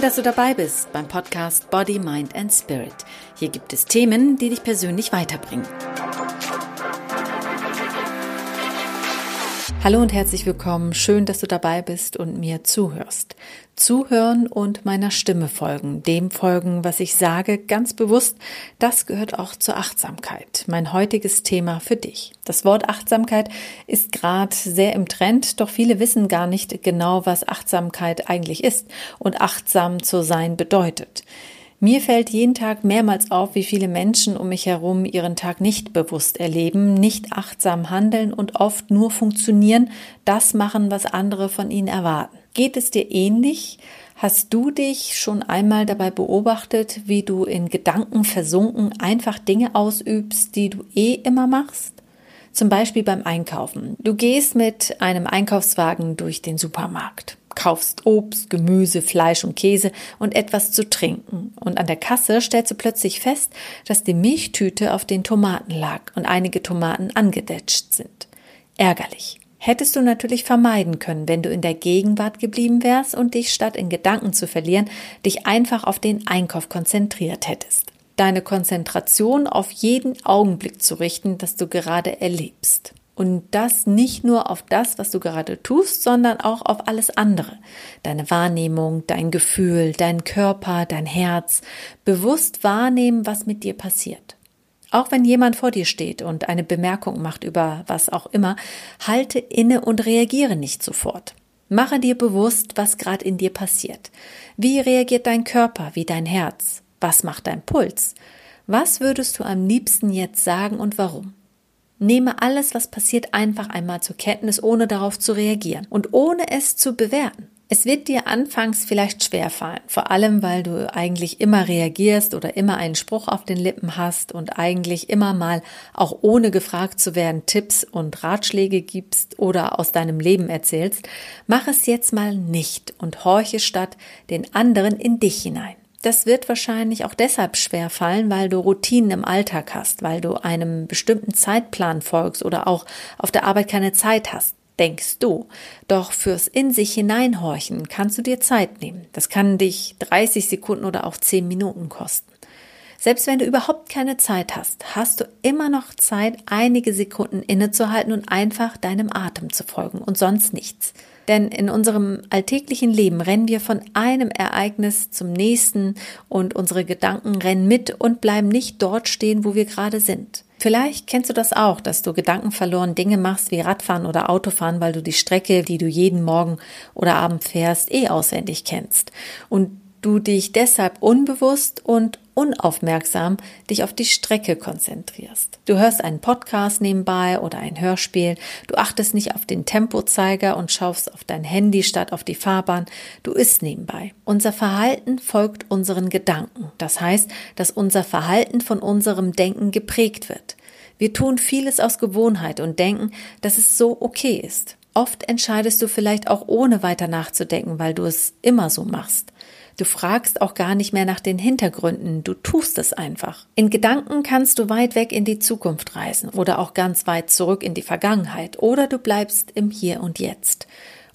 Toll, dass du dabei bist beim Podcast Body, Mind and Spirit. Hier gibt es Themen, die dich persönlich weiterbringen. Hallo und herzlich willkommen. Schön, dass du dabei bist und mir zuhörst. Zuhören und meiner Stimme folgen, dem folgen, was ich sage, ganz bewusst, das gehört auch zur Achtsamkeit. Mein heutiges Thema für dich. Das Wort Achtsamkeit ist gerade sehr im Trend, doch viele wissen gar nicht genau, was Achtsamkeit eigentlich ist und achtsam zu sein bedeutet. Mir fällt jeden Tag mehrmals auf, wie viele Menschen um mich herum ihren Tag nicht bewusst erleben, nicht achtsam handeln und oft nur funktionieren, das machen, was andere von ihnen erwarten. Geht es dir ähnlich? Hast du dich schon einmal dabei beobachtet, wie du in Gedanken versunken einfach Dinge ausübst, die du eh immer machst? Zum Beispiel beim Einkaufen. Du gehst mit einem Einkaufswagen durch den Supermarkt kaufst Obst, Gemüse, Fleisch und Käse und etwas zu trinken. Und an der Kasse stellst du plötzlich fest, dass die Milchtüte auf den Tomaten lag und einige Tomaten angedetscht sind. Ärgerlich. Hättest du natürlich vermeiden können, wenn du in der Gegenwart geblieben wärst und dich statt in Gedanken zu verlieren, dich einfach auf den Einkauf konzentriert hättest. Deine Konzentration auf jeden Augenblick zu richten, das du gerade erlebst. Und das nicht nur auf das, was du gerade tust, sondern auch auf alles andere. Deine Wahrnehmung, dein Gefühl, dein Körper, dein Herz. Bewusst wahrnehmen, was mit dir passiert. Auch wenn jemand vor dir steht und eine Bemerkung macht über was auch immer, halte inne und reagiere nicht sofort. Mache dir bewusst, was gerade in dir passiert. Wie reagiert dein Körper, wie dein Herz? Was macht dein Puls? Was würdest du am liebsten jetzt sagen und warum? Nehme alles, was passiert, einfach einmal zur Kenntnis, ohne darauf zu reagieren und ohne es zu bewerten. Es wird dir anfangs vielleicht schwer fallen, vor allem weil du eigentlich immer reagierst oder immer einen Spruch auf den Lippen hast und eigentlich immer mal auch ohne gefragt zu werden Tipps und Ratschläge gibst oder aus deinem Leben erzählst. Mach es jetzt mal nicht und horche statt den anderen in dich hinein. Das wird wahrscheinlich auch deshalb schwer fallen, weil du Routinen im Alltag hast, weil du einem bestimmten Zeitplan folgst oder auch auf der Arbeit keine Zeit hast, denkst du. Doch fürs in sich hineinhorchen kannst du dir Zeit nehmen. Das kann dich 30 Sekunden oder auch 10 Minuten kosten. Selbst wenn du überhaupt keine Zeit hast, hast du immer noch Zeit, einige Sekunden innezuhalten und einfach deinem Atem zu folgen und sonst nichts. Denn in unserem alltäglichen Leben rennen wir von einem Ereignis zum nächsten und unsere Gedanken rennen mit und bleiben nicht dort stehen, wo wir gerade sind. Vielleicht kennst du das auch, dass du gedankenverloren Dinge machst wie Radfahren oder Autofahren, weil du die Strecke, die du jeden Morgen oder Abend fährst, eh auswendig kennst. Und du dich deshalb unbewusst und unaufmerksam dich auf die Strecke konzentrierst. Du hörst einen Podcast nebenbei oder ein Hörspiel, du achtest nicht auf den Tempozeiger und schaust auf dein Handy statt auf die Fahrbahn, du isst nebenbei. Unser Verhalten folgt unseren Gedanken. Das heißt, dass unser Verhalten von unserem Denken geprägt wird. Wir tun vieles aus Gewohnheit und denken, dass es so okay ist. Oft entscheidest du vielleicht auch ohne weiter nachzudenken, weil du es immer so machst. Du fragst auch gar nicht mehr nach den Hintergründen, du tust es einfach. In Gedanken kannst du weit weg in die Zukunft reisen oder auch ganz weit zurück in die Vergangenheit oder du bleibst im Hier und Jetzt.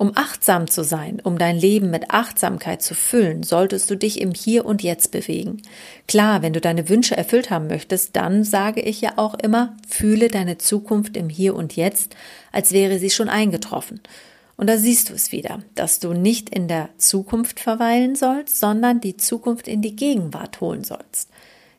Um achtsam zu sein, um dein Leben mit Achtsamkeit zu füllen, solltest du dich im Hier und Jetzt bewegen. Klar, wenn du deine Wünsche erfüllt haben möchtest, dann sage ich ja auch immer, fühle deine Zukunft im Hier und Jetzt, als wäre sie schon eingetroffen. Und da siehst du es wieder, dass du nicht in der Zukunft verweilen sollst, sondern die Zukunft in die Gegenwart holen sollst.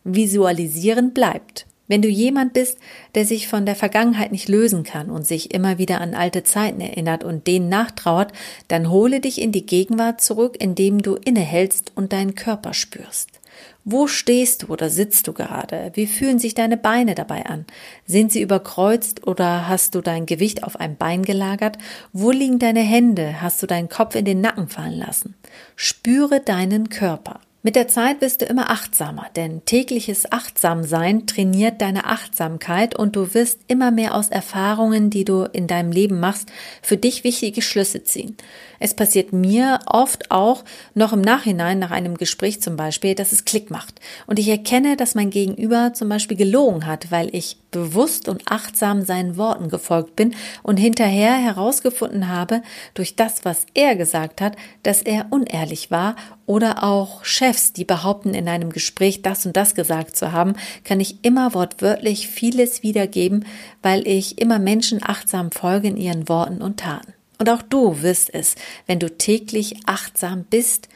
Visualisieren bleibt. Wenn du jemand bist, der sich von der Vergangenheit nicht lösen kann und sich immer wieder an alte Zeiten erinnert und denen nachtrauert, dann hole dich in die Gegenwart zurück, indem du innehältst und deinen Körper spürst. Wo stehst du oder sitzt du gerade? Wie fühlen sich deine Beine dabei an? Sind sie überkreuzt oder hast du dein Gewicht auf ein Bein gelagert? Wo liegen deine Hände? Hast du deinen Kopf in den Nacken fallen lassen? Spüre deinen Körper. Mit der Zeit wirst du immer achtsamer, denn tägliches Achtsamsein trainiert deine Achtsamkeit und du wirst immer mehr aus Erfahrungen, die du in deinem Leben machst, für dich wichtige Schlüsse ziehen. Es passiert mir oft auch noch im Nachhinein nach einem Gespräch zum Beispiel, dass es Klick macht und ich erkenne, dass mein Gegenüber zum Beispiel gelogen hat, weil ich bewusst und achtsam seinen Worten gefolgt bin und hinterher herausgefunden habe, durch das, was er gesagt hat, dass er unehrlich war oder auch Chefs, die behaupten, in einem Gespräch das und das gesagt zu haben, kann ich immer wortwörtlich vieles wiedergeben, weil ich immer Menschen achtsam folge in ihren Worten und Taten. Und auch du wirst es, wenn du täglich achtsam bist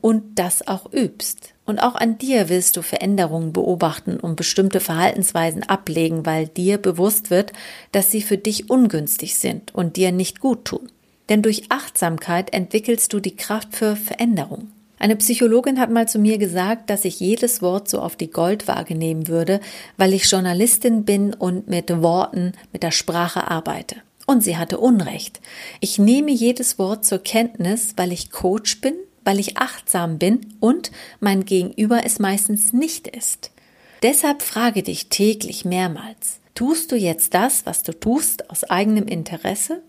und das auch übst. Und auch an dir willst du Veränderungen beobachten und bestimmte Verhaltensweisen ablegen, weil dir bewusst wird, dass sie für dich ungünstig sind und dir nicht gut tun. Denn durch Achtsamkeit entwickelst du die Kraft für Veränderung. Eine Psychologin hat mal zu mir gesagt, dass ich jedes Wort so auf die Goldwaage nehmen würde, weil ich Journalistin bin und mit Worten, mit der Sprache arbeite. Und sie hatte Unrecht. Ich nehme jedes Wort zur Kenntnis, weil ich Coach bin weil ich achtsam bin und mein Gegenüber es meistens nicht ist. Deshalb frage dich täglich mehrmals, tust du jetzt das, was du tust, aus eigenem Interesse?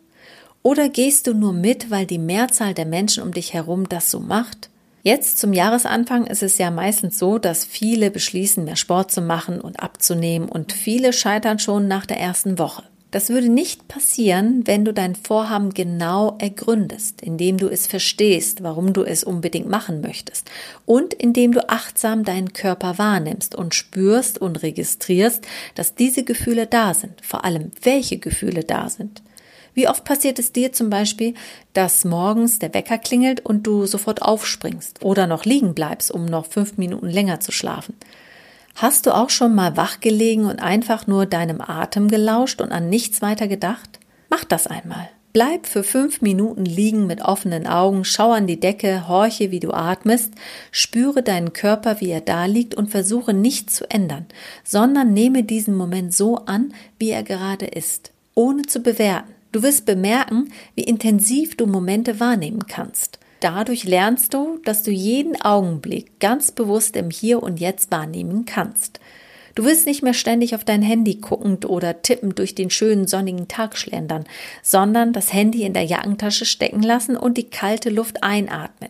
Oder gehst du nur mit, weil die Mehrzahl der Menschen um dich herum das so macht? Jetzt zum Jahresanfang ist es ja meistens so, dass viele beschließen, mehr Sport zu machen und abzunehmen und viele scheitern schon nach der ersten Woche. Das würde nicht passieren, wenn du dein Vorhaben genau ergründest, indem du es verstehst, warum du es unbedingt machen möchtest und indem du achtsam deinen Körper wahrnimmst und spürst und registrierst, dass diese Gefühle da sind, vor allem welche Gefühle da sind. Wie oft passiert es dir zum Beispiel, dass morgens der Wecker klingelt und du sofort aufspringst oder noch liegen bleibst, um noch fünf Minuten länger zu schlafen? Hast du auch schon mal wach gelegen und einfach nur deinem Atem gelauscht und an nichts weiter gedacht? Mach das einmal. Bleib für fünf Minuten liegen mit offenen Augen, schau an die Decke, horche, wie du atmest, spüre deinen Körper, wie er da liegt und versuche nicht zu ändern, sondern nehme diesen Moment so an, wie er gerade ist, ohne zu bewerten. Du wirst bemerken, wie intensiv du Momente wahrnehmen kannst. Dadurch lernst du, dass du jeden Augenblick ganz bewusst im Hier und Jetzt wahrnehmen kannst. Du wirst nicht mehr ständig auf dein Handy guckend oder tippend durch den schönen sonnigen Tag schlendern, sondern das Handy in der Jackentasche stecken lassen und die kalte Luft einatmen,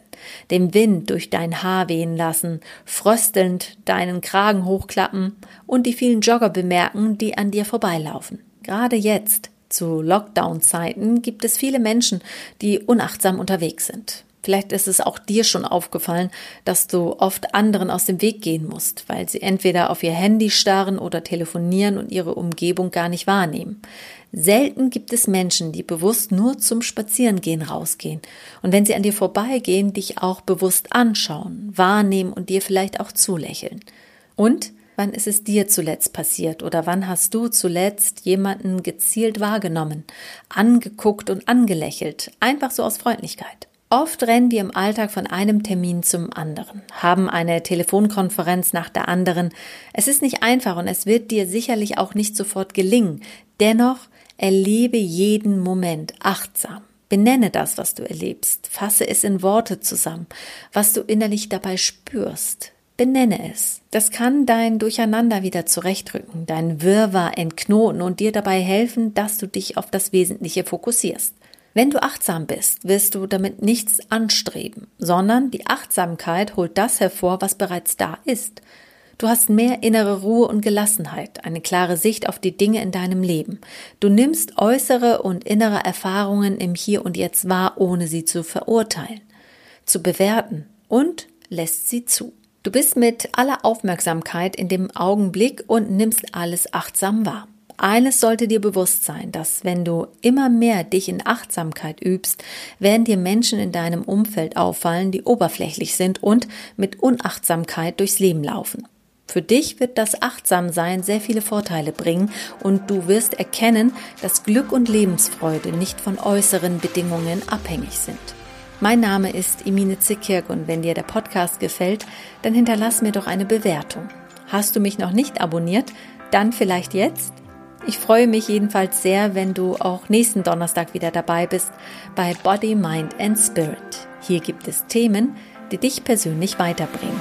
den Wind durch dein Haar wehen lassen, fröstelnd deinen Kragen hochklappen und die vielen Jogger bemerken, die an dir vorbeilaufen. Gerade jetzt, zu Lockdown-Zeiten, gibt es viele Menschen, die unachtsam unterwegs sind. Vielleicht ist es auch dir schon aufgefallen, dass du oft anderen aus dem Weg gehen musst, weil sie entweder auf ihr Handy starren oder telefonieren und ihre Umgebung gar nicht wahrnehmen. Selten gibt es Menschen, die bewusst nur zum Spazierengehen rausgehen und wenn sie an dir vorbeigehen, dich auch bewusst anschauen, wahrnehmen und dir vielleicht auch zulächeln. Und wann ist es dir zuletzt passiert oder wann hast du zuletzt jemanden gezielt wahrgenommen, angeguckt und angelächelt, einfach so aus Freundlichkeit? Oft rennen wir im Alltag von einem Termin zum anderen, haben eine Telefonkonferenz nach der anderen. Es ist nicht einfach und es wird dir sicherlich auch nicht sofort gelingen. Dennoch erlebe jeden Moment achtsam. Benenne das, was du erlebst. Fasse es in Worte zusammen, was du innerlich dabei spürst. Benenne es. Das kann dein Durcheinander wieder zurechtrücken, dein Wirrwarr entknoten und dir dabei helfen, dass du dich auf das Wesentliche fokussierst. Wenn du achtsam bist, wirst du damit nichts anstreben, sondern die Achtsamkeit holt das hervor, was bereits da ist. Du hast mehr innere Ruhe und Gelassenheit, eine klare Sicht auf die Dinge in deinem Leben. Du nimmst äußere und innere Erfahrungen im Hier und Jetzt wahr, ohne sie zu verurteilen, zu bewerten und lässt sie zu. Du bist mit aller Aufmerksamkeit in dem Augenblick und nimmst alles achtsam wahr. Eines sollte dir bewusst sein, dass wenn du immer mehr dich in Achtsamkeit übst, werden dir Menschen in deinem Umfeld auffallen, die oberflächlich sind und mit Unachtsamkeit durchs Leben laufen. Für dich wird das Achtsamsein sehr viele Vorteile bringen und du wirst erkennen, dass Glück und Lebensfreude nicht von äußeren Bedingungen abhängig sind. Mein Name ist Emine Zickirk und wenn dir der Podcast gefällt, dann hinterlass mir doch eine Bewertung. Hast du mich noch nicht abonniert? Dann vielleicht jetzt? Ich freue mich jedenfalls sehr, wenn du auch nächsten Donnerstag wieder dabei bist bei Body, Mind and Spirit. Hier gibt es Themen, die dich persönlich weiterbringen.